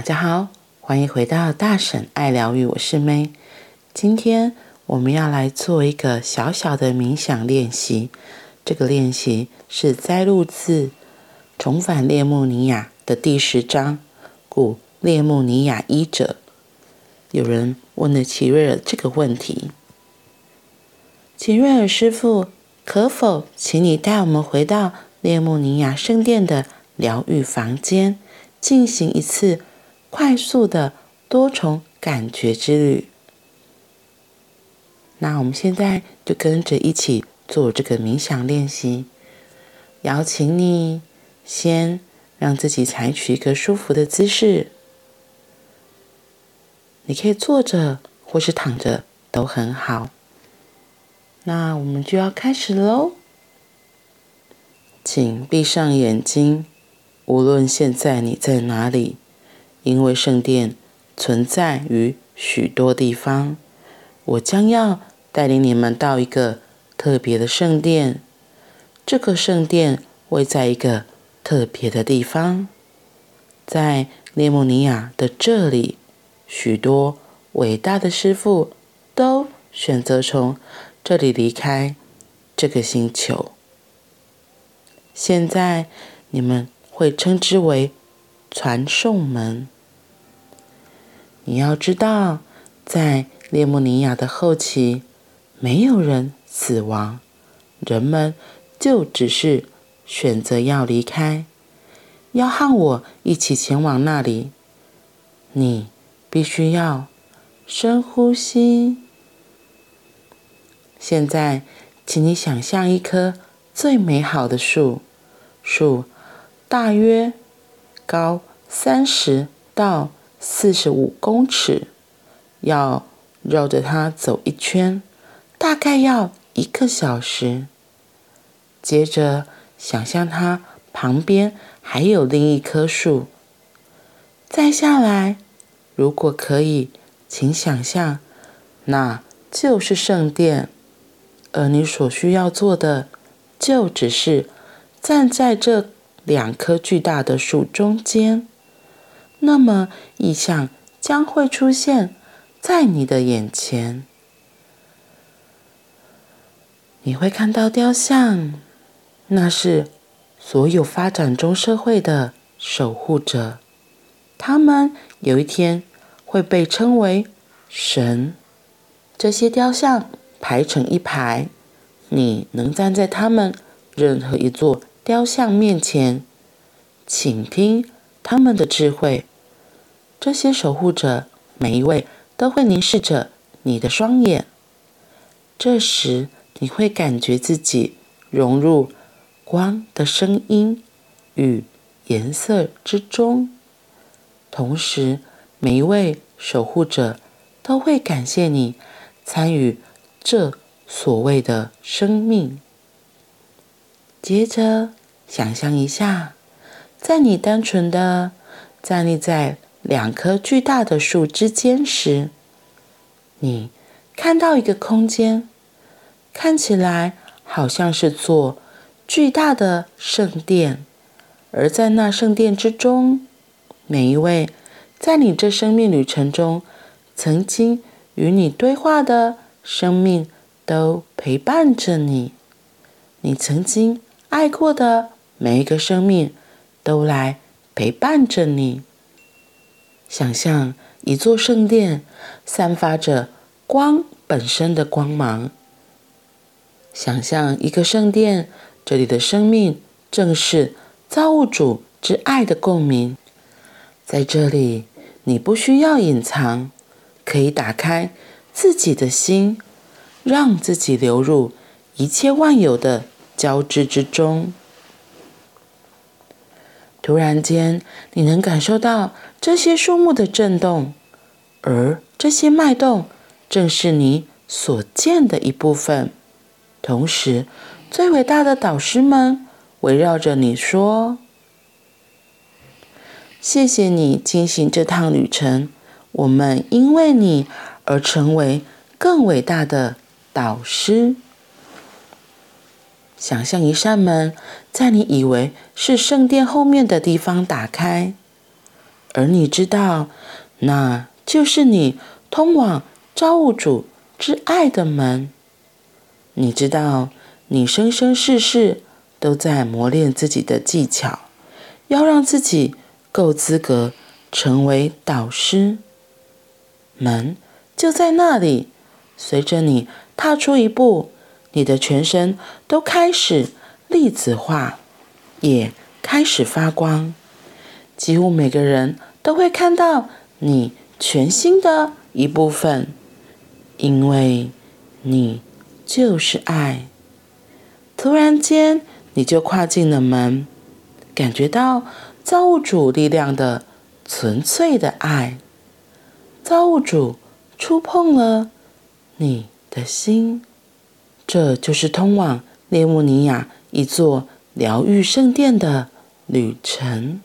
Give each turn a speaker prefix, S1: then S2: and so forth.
S1: 大家好，欢迎回到大婶爱疗愈，我是 May。今天我们要来做一个小小的冥想练习。这个练习是摘录自《重返列穆尼亚》的第十章“故列穆尼亚医者”。有人问了奇瑞尔这个问题：“奇瑞尔师傅，可否请你带我们回到列穆尼亚圣殿的疗愈房间，进行一次快速的多重感觉之旅？”那我们现在就跟着一起。做这个冥想练习，邀请你先让自己采取一个舒服的姿势。你可以坐着或是躺着都很好。那我们就要开始喽，请闭上眼睛。无论现在你在哪里，因为圣殿存在于许多地方，我将要带领你们到一个。特别的圣殿，这个圣殿位在一个特别的地方，在列莫尼亚的这里，许多伟大的师傅都选择从这里离开这个星球。现在你们会称之为传送门。你要知道，在列莫尼亚的后期，没有人。死亡，人们就只是选择要离开，要和我一起前往那里。你必须要深呼吸。现在，请你想象一棵最美好的树，树大约高三十到四十五公尺，要绕着它走一圈，大概要。一个小时。接着，想象它旁边还有另一棵树。再下来，如果可以，请想象那就是圣殿，而你所需要做的，就只是站在这两棵巨大的树中间。那么，意象将会出现在你的眼前。你会看到雕像，那是所有发展中社会的守护者，他们有一天会被称为神。这些雕像排成一排，你能站在他们任何一座雕像面前，请听他们的智慧。这些守护者每一位都会凝视着你的双眼，这时，你会感觉自己融入光的声音与颜色之中，同时每一位守护者都会感谢你参与这所谓的生命。接着，想象一下，在你单纯的站立在两棵巨大的树之间时，你看到一个空间。看起来好像是座巨大的圣殿，而在那圣殿之中，每一位在你这生命旅程中曾经与你对话的生命都陪伴着你。你曾经爱过的每一个生命都来陪伴着你。想象一座圣殿散发着光本身的光芒。想象一个圣殿，这里的生命正是造物主之爱的共鸣。在这里，你不需要隐藏，可以打开自己的心，让自己流入一切万有的交织之中。突然间，你能感受到这些树木的震动，而这些脉动正是你所见的一部分。同时，最伟大的导师们围绕着你说：“谢谢你进行这趟旅程，我们因为你而成为更伟大的导师。”想象一扇门在你以为是圣殿后面的地方打开，而你知道，那就是你通往造物主之爱的门。你知道，你生生世世都在磨练自己的技巧，要让自己够资格成为导师。门就在那里，随着你踏出一步，你的全身都开始粒子化，也开始发光。几乎每个人都会看到你全新的一部分，因为你。就是爱。突然间，你就跨进了门，感觉到造物主力量的纯粹的爱。造物主触碰了你的心，这就是通往列穆尼亚一座疗愈圣殿的旅程。